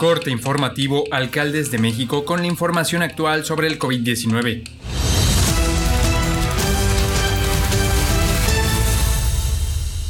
Corte informativo Alcaldes de México con la información actual sobre el COVID-19.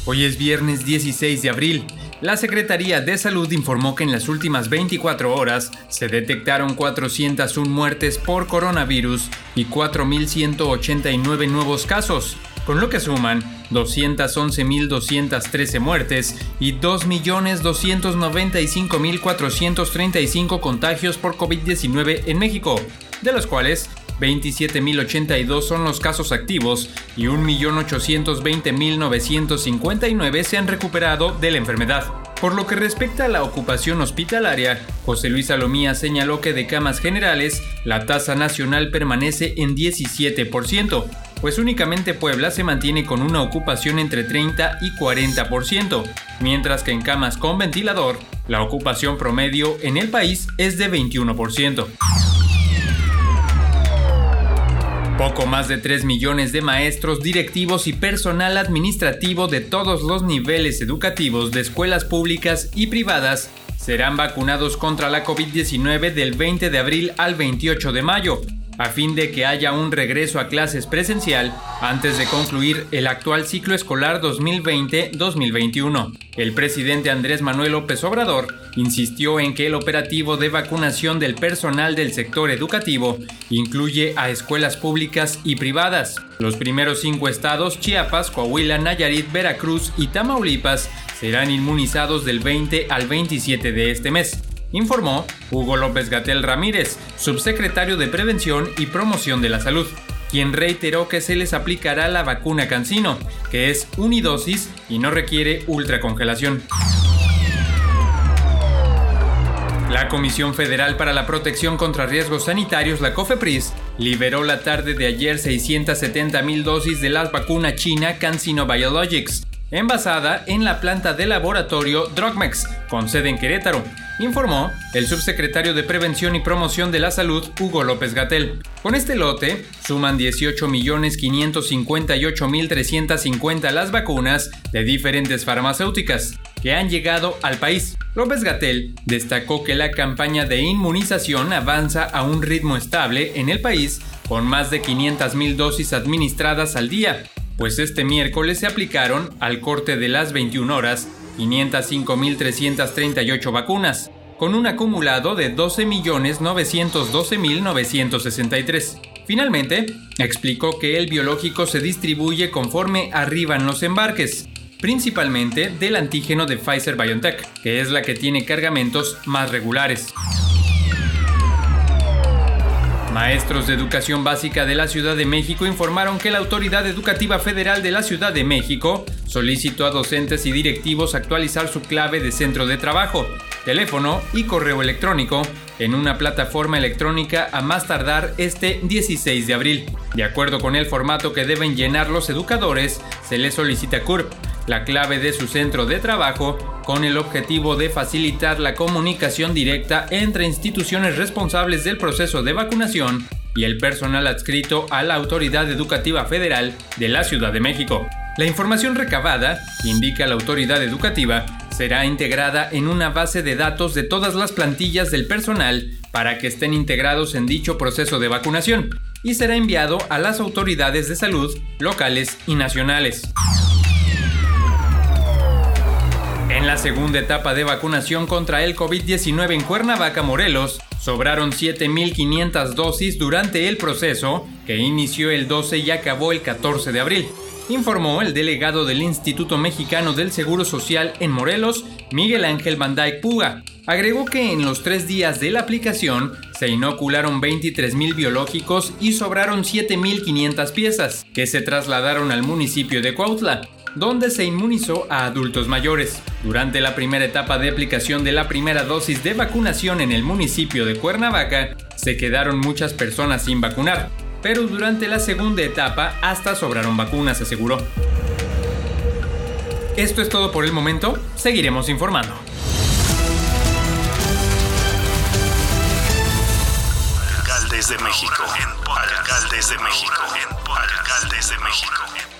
Hoy es viernes 16 de abril. La Secretaría de Salud informó que en las últimas 24 horas se detectaron 401 muertes por coronavirus y 4.189 nuevos casos, con lo que suman 211.213 muertes y 2.295.435 contagios por COVID-19 en México, de los cuales 27.082 son los casos activos y 1.820.959 se han recuperado de la enfermedad. Por lo que respecta a la ocupación hospitalaria, José Luis Alomía señaló que de camas generales, la tasa nacional permanece en 17%, pues únicamente Puebla se mantiene con una ocupación entre 30 y 40%, mientras que en camas con ventilador, la ocupación promedio en el país es de 21%. Poco más de 3 millones de maestros, directivos y personal administrativo de todos los niveles educativos de escuelas públicas y privadas serán vacunados contra la COVID-19 del 20 de abril al 28 de mayo, a fin de que haya un regreso a clases presencial antes de concluir el actual ciclo escolar 2020-2021. El presidente Andrés Manuel López Obrador insistió en que el operativo de vacunación del personal del sector educativo incluye a escuelas públicas y privadas. Los primeros cinco estados, Chiapas, Coahuila, Nayarit, Veracruz y Tamaulipas, serán inmunizados del 20 al 27 de este mes informó Hugo López Gatel Ramírez, subsecretario de Prevención y Promoción de la Salud, quien reiteró que se les aplicará la vacuna Cancino, que es unidosis y no requiere ultracongelación. La Comisión Federal para la Protección contra Riesgos Sanitarios, la COFEPRIS, liberó la tarde de ayer 670 mil dosis de la vacuna china CanSino Biologics, envasada en la planta de laboratorio Drogmex, con sede en Querétaro, informó el subsecretario de Prevención y Promoción de la Salud, Hugo López Gatel. Con este lote, suman 18.558.350 las vacunas de diferentes farmacéuticas que han llegado al país. López Gatel destacó que la campaña de inmunización avanza a un ritmo estable en el país, con más de 500.000 dosis administradas al día, pues este miércoles se aplicaron, al corte de las 21 horas, 505.338 vacunas, con un acumulado de 12.912.963. Finalmente, explicó que el biológico se distribuye conforme arriban los embarques, principalmente del antígeno de Pfizer BioNTech, que es la que tiene cargamentos más regulares. Maestros de Educación Básica de la Ciudad de México informaron que la Autoridad Educativa Federal de la Ciudad de México solicitó a docentes y directivos actualizar su clave de centro de trabajo, teléfono y correo electrónico en una plataforma electrónica a más tardar este 16 de abril. De acuerdo con el formato que deben llenar los educadores, se les solicita CURP, la clave de su centro de trabajo, con el objetivo de facilitar la comunicación directa entre instituciones responsables del proceso de vacunación y el personal adscrito a la Autoridad Educativa Federal de la Ciudad de México. La información recabada, indica la autoridad educativa, será integrada en una base de datos de todas las plantillas del personal para que estén integrados en dicho proceso de vacunación y será enviado a las autoridades de salud locales y nacionales. En la segunda etapa de vacunación contra el COVID-19 en Cuernavaca, Morelos, sobraron 7.500 dosis durante el proceso que inició el 12 y acabó el 14 de abril, informó el delegado del Instituto Mexicano del Seguro Social en Morelos, Miguel Ángel Banday Puga. Agregó que en los tres días de la aplicación se inocularon 23.000 biológicos y sobraron 7.500 piezas, que se trasladaron al municipio de Cuautla donde se inmunizó a adultos mayores. Durante la primera etapa de aplicación de la primera dosis de vacunación en el municipio de Cuernavaca, se quedaron muchas personas sin vacunar, pero durante la segunda etapa hasta sobraron vacunas, aseguró. Esto es todo por el momento, seguiremos informando. Alcaldes de México. Alcaldes de México. Alcaldes de México.